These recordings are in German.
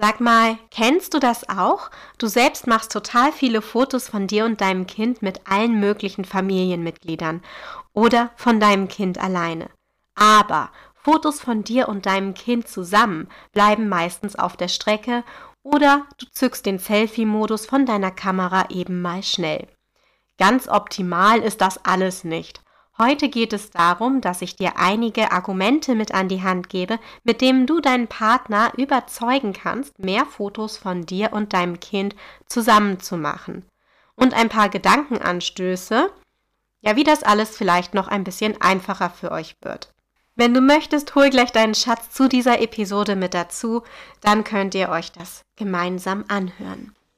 Sag mal, kennst du das auch? Du selbst machst total viele Fotos von dir und deinem Kind mit allen möglichen Familienmitgliedern oder von deinem Kind alleine. Aber Fotos von dir und deinem Kind zusammen bleiben meistens auf der Strecke oder du zückst den Selfie-Modus von deiner Kamera eben mal schnell. Ganz optimal ist das alles nicht. Heute geht es darum, dass ich dir einige Argumente mit an die Hand gebe, mit denen du deinen Partner überzeugen kannst, mehr Fotos von dir und deinem Kind zusammen zu machen. Und ein paar Gedankenanstöße, ja, wie das alles vielleicht noch ein bisschen einfacher für euch wird. Wenn du möchtest, hol gleich deinen Schatz zu dieser Episode mit dazu, dann könnt ihr euch das gemeinsam anhören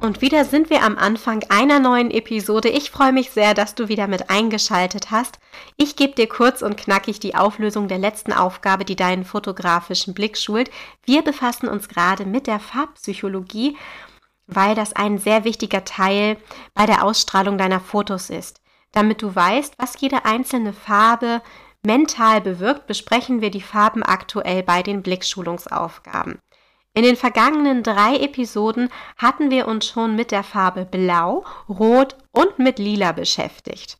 Und wieder sind wir am Anfang einer neuen Episode. Ich freue mich sehr, dass du wieder mit eingeschaltet hast. Ich gebe dir kurz und knackig die Auflösung der letzten Aufgabe, die deinen fotografischen Blick schult. Wir befassen uns gerade mit der Farbpsychologie, weil das ein sehr wichtiger Teil bei der Ausstrahlung deiner Fotos ist. Damit du weißt, was jede einzelne Farbe mental bewirkt, besprechen wir die Farben aktuell bei den Blickschulungsaufgaben. In den vergangenen drei Episoden hatten wir uns schon mit der Farbe Blau, Rot und mit Lila beschäftigt.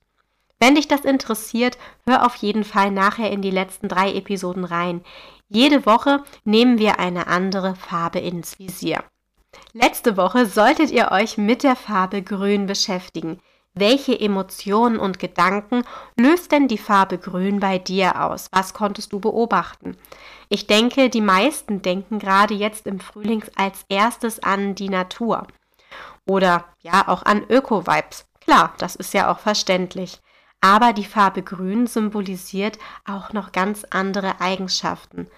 Wenn dich das interessiert, hör auf jeden Fall nachher in die letzten drei Episoden rein. Jede Woche nehmen wir eine andere Farbe ins Visier. Letzte Woche solltet ihr euch mit der Farbe Grün beschäftigen. Welche Emotionen und Gedanken löst denn die Farbe Grün bei dir aus? Was konntest du beobachten? Ich denke, die meisten denken gerade jetzt im Frühling als erstes an die Natur. Oder ja, auch an Öko-Vibes. Klar, das ist ja auch verständlich. Aber die Farbe Grün symbolisiert auch noch ganz andere Eigenschaften.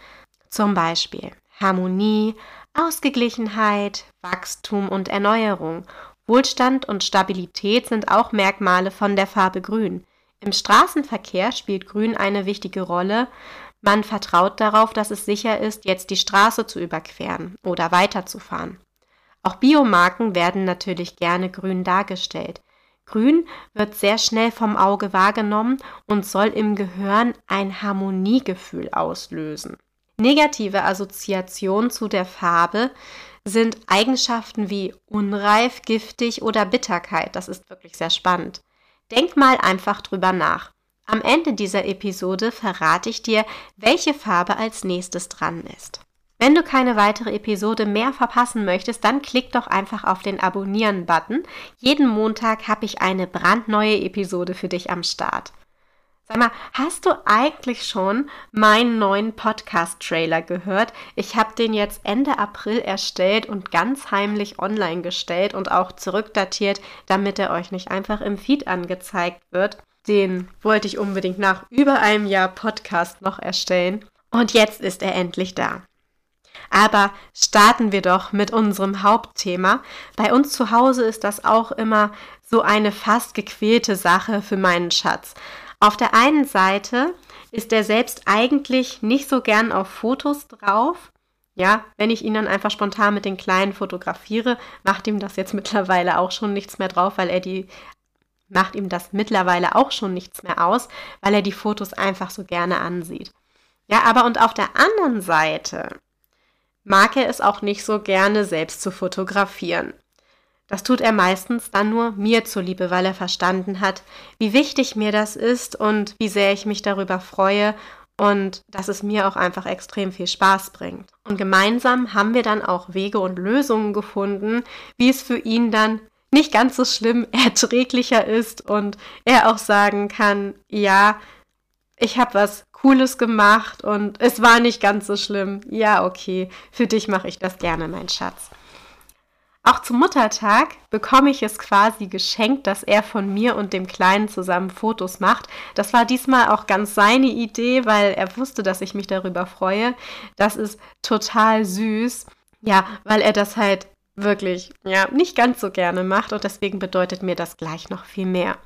Zum Beispiel Harmonie, Ausgeglichenheit, Wachstum und Erneuerung. Wohlstand und Stabilität sind auch Merkmale von der Farbe Grün. Im Straßenverkehr spielt Grün eine wichtige Rolle, man vertraut darauf, dass es sicher ist, jetzt die Straße zu überqueren oder weiterzufahren. Auch Biomarken werden natürlich gerne grün dargestellt. Grün wird sehr schnell vom Auge wahrgenommen und soll im Gehirn ein Harmoniegefühl auslösen. Negative Assoziationen zu der Farbe sind Eigenschaften wie unreif, giftig oder Bitterkeit. Das ist wirklich sehr spannend. Denk mal einfach drüber nach. Am Ende dieser Episode verrate ich dir, welche Farbe als nächstes dran ist. Wenn du keine weitere Episode mehr verpassen möchtest, dann klick doch einfach auf den Abonnieren-Button. Jeden Montag habe ich eine brandneue Episode für dich am Start. Sag mal, hast du eigentlich schon meinen neuen Podcast-Trailer gehört? Ich habe den jetzt Ende April erstellt und ganz heimlich online gestellt und auch zurückdatiert, damit er euch nicht einfach im Feed angezeigt wird. Den wollte ich unbedingt nach über einem Jahr Podcast noch erstellen. Und jetzt ist er endlich da. Aber starten wir doch mit unserem Hauptthema. Bei uns zu Hause ist das auch immer so eine fast gequälte Sache für meinen Schatz. Auf der einen Seite ist er selbst eigentlich nicht so gern auf Fotos drauf. Ja, wenn ich ihn dann einfach spontan mit den Kleinen fotografiere, macht ihm das jetzt mittlerweile auch schon nichts mehr drauf, weil er die macht ihm das mittlerweile auch schon nichts mehr aus, weil er die Fotos einfach so gerne ansieht. Ja, aber und auf der anderen Seite mag er es auch nicht so gerne selbst zu fotografieren. Das tut er meistens dann nur mir zuliebe, weil er verstanden hat, wie wichtig mir das ist und wie sehr ich mich darüber freue und dass es mir auch einfach extrem viel Spaß bringt. Und gemeinsam haben wir dann auch Wege und Lösungen gefunden, wie es für ihn dann nicht ganz so schlimm erträglicher ist und er auch sagen kann, ja, ich habe was Cooles gemacht und es war nicht ganz so schlimm. Ja, okay, für dich mache ich das gerne, mein Schatz. Auch zum Muttertag bekomme ich es quasi geschenkt, dass er von mir und dem Kleinen zusammen Fotos macht. Das war diesmal auch ganz seine Idee, weil er wusste, dass ich mich darüber freue. Das ist total süß. Ja, weil er das halt wirklich, ja, nicht ganz so gerne macht und deswegen bedeutet mir das gleich noch viel mehr.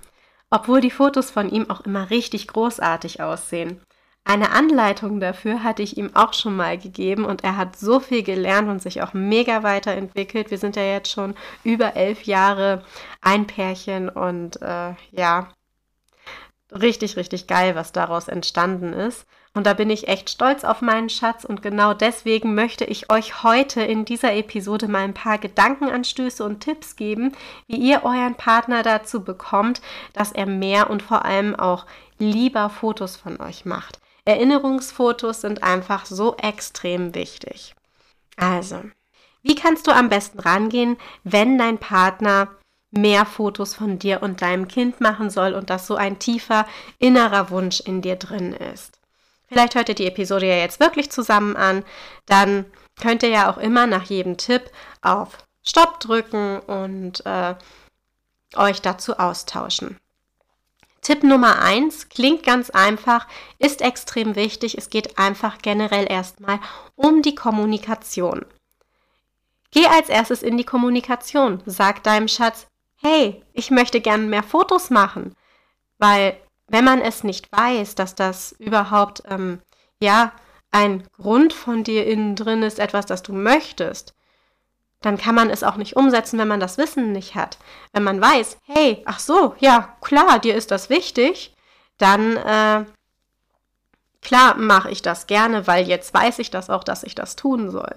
Obwohl die Fotos von ihm auch immer richtig großartig aussehen. Eine Anleitung dafür hatte ich ihm auch schon mal gegeben und er hat so viel gelernt und sich auch mega weiterentwickelt. Wir sind ja jetzt schon über elf Jahre ein Pärchen und äh, ja, richtig, richtig geil, was daraus entstanden ist. Und da bin ich echt stolz auf meinen Schatz und genau deswegen möchte ich euch heute in dieser Episode mal ein paar Gedankenanstöße und Tipps geben, wie ihr euren Partner dazu bekommt, dass er mehr und vor allem auch lieber Fotos von euch macht. Erinnerungsfotos sind einfach so extrem wichtig. Also, wie kannst du am besten rangehen, wenn dein Partner mehr Fotos von dir und deinem Kind machen soll und das so ein tiefer innerer Wunsch in dir drin ist? Vielleicht hört ihr die Episode ja jetzt wirklich zusammen an, dann könnt ihr ja auch immer nach jedem Tipp auf Stopp drücken und äh, euch dazu austauschen. Tipp Nummer eins klingt ganz einfach, ist extrem wichtig. Es geht einfach generell erstmal um die Kommunikation. Geh als erstes in die Kommunikation. Sag deinem Schatz, hey, ich möchte gerne mehr Fotos machen. Weil wenn man es nicht weiß, dass das überhaupt, ähm, ja, ein Grund von dir innen drin ist, etwas, das du möchtest, dann kann man es auch nicht umsetzen, wenn man das Wissen nicht hat. Wenn man weiß, hey, ach so, ja, klar, dir ist das wichtig, dann äh, klar mache ich das gerne, weil jetzt weiß ich das auch, dass ich das tun soll.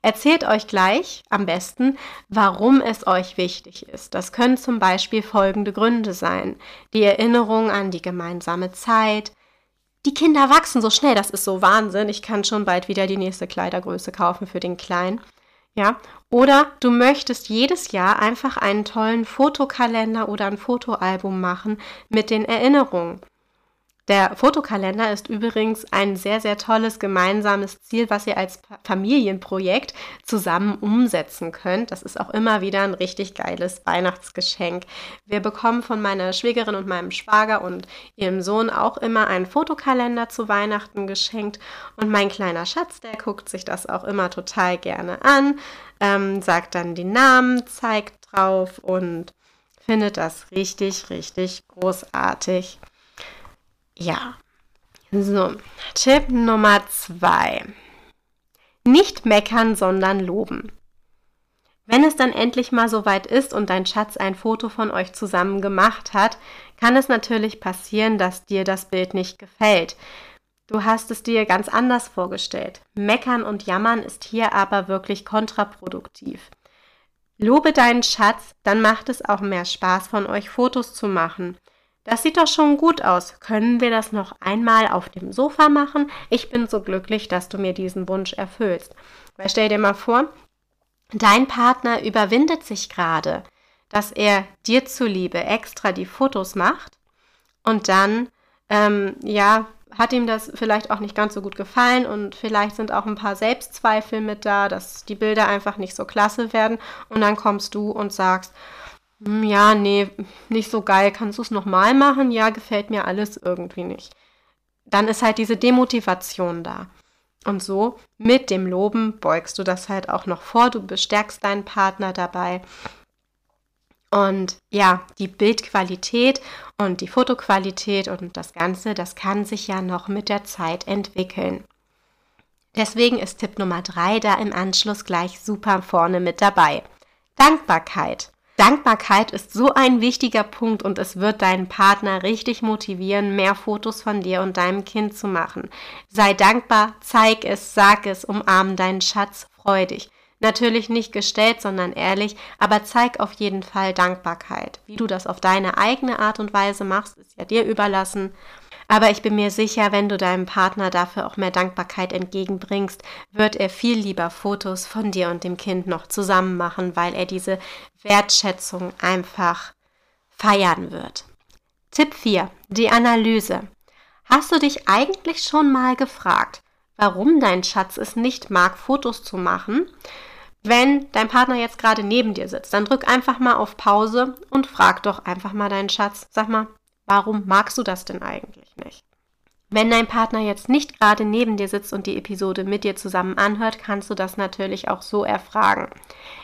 Erzählt euch gleich am besten, warum es euch wichtig ist. Das können zum Beispiel folgende Gründe sein. Die Erinnerung an die gemeinsame Zeit. Die Kinder wachsen so schnell, das ist so Wahnsinn. Ich kann schon bald wieder die nächste Kleidergröße kaufen für den Kleinen. Ja, oder du möchtest jedes Jahr einfach einen tollen Fotokalender oder ein Fotoalbum machen mit den Erinnerungen. Der Fotokalender ist übrigens ein sehr, sehr tolles gemeinsames Ziel, was ihr als Familienprojekt zusammen umsetzen könnt. Das ist auch immer wieder ein richtig geiles Weihnachtsgeschenk. Wir bekommen von meiner Schwägerin und meinem Schwager und ihrem Sohn auch immer einen Fotokalender zu Weihnachten geschenkt. Und mein kleiner Schatz, der guckt sich das auch immer total gerne an, ähm, sagt dann die Namen, zeigt drauf und findet das richtig, richtig großartig. Ja. So, Tipp Nummer zwei. Nicht meckern, sondern loben. Wenn es dann endlich mal soweit ist und dein Schatz ein Foto von euch zusammen gemacht hat, kann es natürlich passieren, dass dir das Bild nicht gefällt. Du hast es dir ganz anders vorgestellt. Meckern und jammern ist hier aber wirklich kontraproduktiv. Lobe deinen Schatz, dann macht es auch mehr Spaß, von euch Fotos zu machen. Das sieht doch schon gut aus. Können wir das noch einmal auf dem Sofa machen? Ich bin so glücklich, dass du mir diesen Wunsch erfüllst. Weil stell dir mal vor, dein Partner überwindet sich gerade, dass er dir zuliebe extra die Fotos macht und dann, ähm, ja, hat ihm das vielleicht auch nicht ganz so gut gefallen und vielleicht sind auch ein paar Selbstzweifel mit da, dass die Bilder einfach nicht so klasse werden und dann kommst du und sagst, ja, nee, nicht so geil. Kannst du es nochmal machen? Ja, gefällt mir alles irgendwie nicht. Dann ist halt diese Demotivation da. Und so mit dem Loben beugst du das halt auch noch vor. Du bestärkst deinen Partner dabei. Und ja, die Bildqualität und die Fotoqualität und das Ganze, das kann sich ja noch mit der Zeit entwickeln. Deswegen ist Tipp Nummer drei da im Anschluss gleich super vorne mit dabei. Dankbarkeit. Dankbarkeit ist so ein wichtiger Punkt und es wird deinen Partner richtig motivieren, mehr Fotos von dir und deinem Kind zu machen. Sei dankbar, zeig es, sag es, umarm deinen Schatz, freu dich. Natürlich nicht gestellt, sondern ehrlich, aber zeig auf jeden Fall Dankbarkeit. Wie du das auf deine eigene Art und Weise machst, ist ja dir überlassen. Aber ich bin mir sicher, wenn du deinem Partner dafür auch mehr Dankbarkeit entgegenbringst, wird er viel lieber Fotos von dir und dem Kind noch zusammen machen, weil er diese Wertschätzung einfach feiern wird. Tipp 4. Die Analyse. Hast du dich eigentlich schon mal gefragt, warum dein Schatz es nicht mag, Fotos zu machen? Wenn dein Partner jetzt gerade neben dir sitzt, dann drück einfach mal auf Pause und frag doch einfach mal deinen Schatz, sag mal, warum magst du das denn eigentlich nicht? Wenn dein Partner jetzt nicht gerade neben dir sitzt und die Episode mit dir zusammen anhört, kannst du das natürlich auch so erfragen.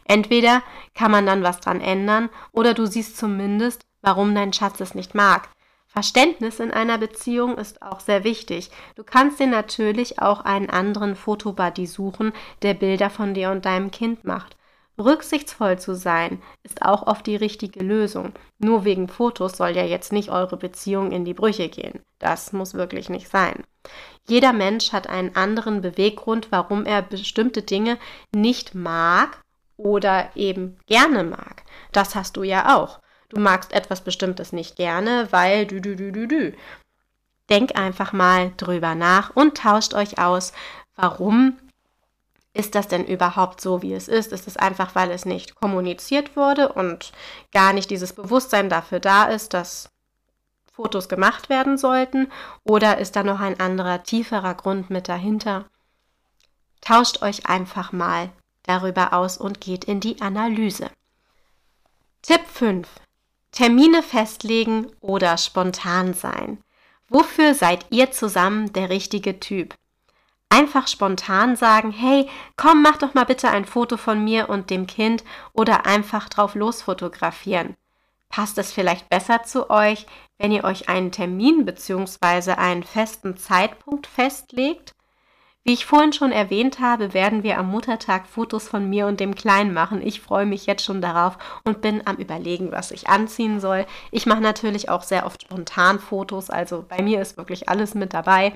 Entweder kann man dann was dran ändern oder du siehst zumindest, warum dein Schatz es nicht mag. Verständnis in einer Beziehung ist auch sehr wichtig. Du kannst dir natürlich auch einen anderen Fotobuddy suchen, der Bilder von dir und deinem Kind macht. Rücksichtsvoll zu sein ist auch oft die richtige Lösung. Nur wegen Fotos soll ja jetzt nicht eure Beziehung in die Brüche gehen. Das muss wirklich nicht sein. Jeder Mensch hat einen anderen Beweggrund, warum er bestimmte Dinge nicht mag oder eben gerne mag. Das hast du ja auch. Du magst etwas Bestimmtes nicht gerne, weil du du du du du. Denk einfach mal drüber nach und tauscht euch aus, warum ist das denn überhaupt so, wie es ist? Ist es einfach, weil es nicht kommuniziert wurde und gar nicht dieses Bewusstsein dafür da ist, dass Fotos gemacht werden sollten? Oder ist da noch ein anderer, tieferer Grund mit dahinter? Tauscht euch einfach mal darüber aus und geht in die Analyse. Tipp 5. Termine festlegen oder spontan sein. Wofür seid ihr zusammen der richtige Typ? Einfach spontan sagen, hey, komm, mach doch mal bitte ein Foto von mir und dem Kind oder einfach drauf los fotografieren. Passt es vielleicht besser zu euch, wenn ihr euch einen Termin bzw. einen festen Zeitpunkt festlegt? Wie ich vorhin schon erwähnt habe, werden wir am Muttertag Fotos von mir und dem Kleinen machen. Ich freue mich jetzt schon darauf und bin am Überlegen, was ich anziehen soll. Ich mache natürlich auch sehr oft spontan Fotos, also bei mir ist wirklich alles mit dabei.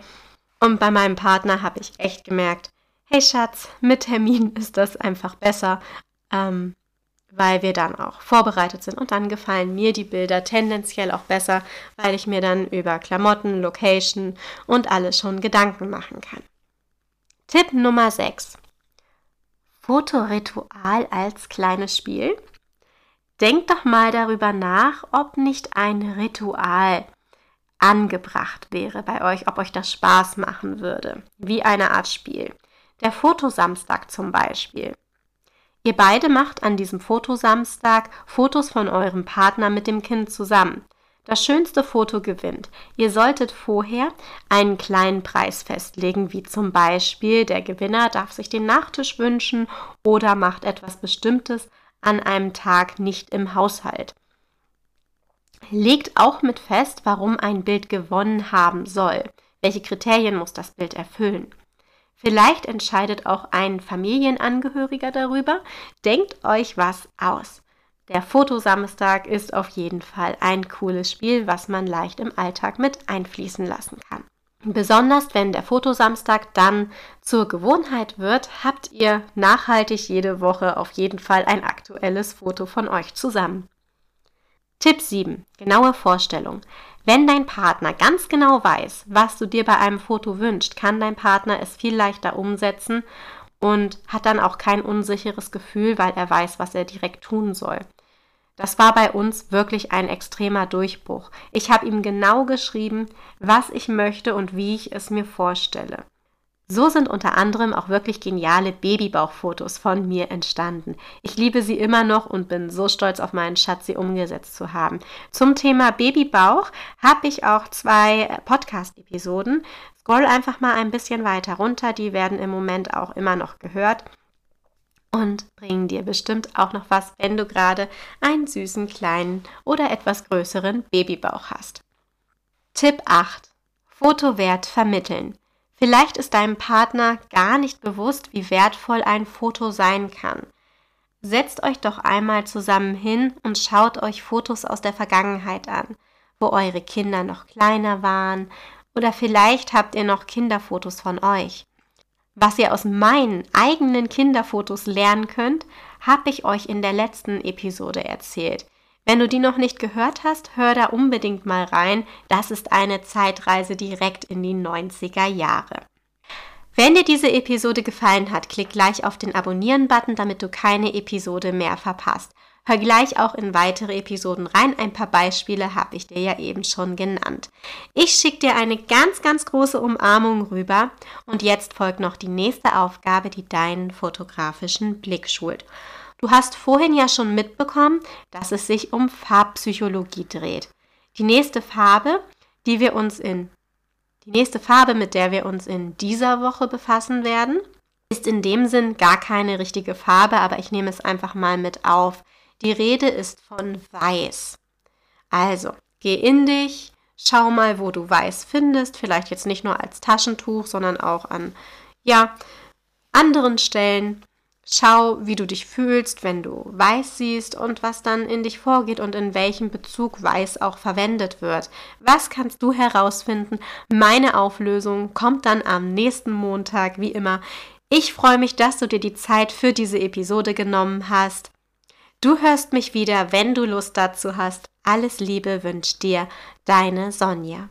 Und bei meinem Partner habe ich echt gemerkt, hey Schatz, mit Termin ist das einfach besser, ähm, weil wir dann auch vorbereitet sind. Und dann gefallen mir die Bilder tendenziell auch besser, weil ich mir dann über Klamotten, Location und alles schon Gedanken machen kann. Tipp Nummer 6. Fotoritual als kleines Spiel. Denkt doch mal darüber nach, ob nicht ein Ritual angebracht wäre bei euch, ob euch das Spaß machen würde, wie eine Art Spiel. Der Fotosamstag zum Beispiel. Ihr beide macht an diesem Fotosamstag Fotos von eurem Partner mit dem Kind zusammen. Das schönste Foto gewinnt. Ihr solltet vorher einen kleinen Preis festlegen, wie zum Beispiel der Gewinner darf sich den Nachtisch wünschen oder macht etwas Bestimmtes an einem Tag nicht im Haushalt legt auch mit fest, warum ein Bild gewonnen haben soll. Welche Kriterien muss das Bild erfüllen? Vielleicht entscheidet auch ein Familienangehöriger darüber. Denkt euch was aus. Der Fotosamstag ist auf jeden Fall ein cooles Spiel, was man leicht im Alltag mit einfließen lassen kann. Besonders wenn der Fotosamstag dann zur Gewohnheit wird, habt ihr nachhaltig jede Woche auf jeden Fall ein aktuelles Foto von euch zusammen. Tipp 7. Genaue Vorstellung. Wenn dein Partner ganz genau weiß, was du dir bei einem Foto wünschst, kann dein Partner es viel leichter umsetzen und hat dann auch kein unsicheres Gefühl, weil er weiß, was er direkt tun soll. Das war bei uns wirklich ein extremer Durchbruch. Ich habe ihm genau geschrieben, was ich möchte und wie ich es mir vorstelle. So sind unter anderem auch wirklich geniale Babybauchfotos von mir entstanden. Ich liebe sie immer noch und bin so stolz auf meinen Schatz, sie umgesetzt zu haben. Zum Thema Babybauch habe ich auch zwei Podcast-Episoden. Scroll einfach mal ein bisschen weiter runter, die werden im Moment auch immer noch gehört und bringen dir bestimmt auch noch was, wenn du gerade einen süßen kleinen oder etwas größeren Babybauch hast. Tipp 8. Fotowert vermitteln. Vielleicht ist deinem Partner gar nicht bewusst, wie wertvoll ein Foto sein kann. Setzt euch doch einmal zusammen hin und schaut euch Fotos aus der Vergangenheit an, wo eure Kinder noch kleiner waren oder vielleicht habt ihr noch Kinderfotos von euch. Was ihr aus meinen eigenen Kinderfotos lernen könnt, habe ich euch in der letzten Episode erzählt. Wenn du die noch nicht gehört hast, hör da unbedingt mal rein. Das ist eine Zeitreise direkt in die 90er Jahre. Wenn dir diese Episode gefallen hat, klick gleich auf den Abonnieren-Button, damit du keine Episode mehr verpasst. Hör gleich auch in weitere Episoden rein. Ein paar Beispiele habe ich dir ja eben schon genannt. Ich schicke dir eine ganz, ganz große Umarmung rüber. Und jetzt folgt noch die nächste Aufgabe, die deinen fotografischen Blick schult. Du hast vorhin ja schon mitbekommen, dass es sich um Farbpsychologie dreht. Die nächste Farbe, die wir uns in Die nächste Farbe, mit der wir uns in dieser Woche befassen werden, ist in dem Sinn gar keine richtige Farbe, aber ich nehme es einfach mal mit auf. Die Rede ist von Weiß. Also, geh in dich, schau mal, wo du Weiß findest, vielleicht jetzt nicht nur als Taschentuch, sondern auch an, ja, anderen Stellen. Schau, wie du dich fühlst, wenn du Weiß siehst und was dann in dich vorgeht und in welchem Bezug Weiß auch verwendet wird. Was kannst du herausfinden? Meine Auflösung kommt dann am nächsten Montag, wie immer. Ich freue mich, dass du dir die Zeit für diese Episode genommen hast. Du hörst mich wieder, wenn du Lust dazu hast. Alles Liebe wünscht dir deine Sonja.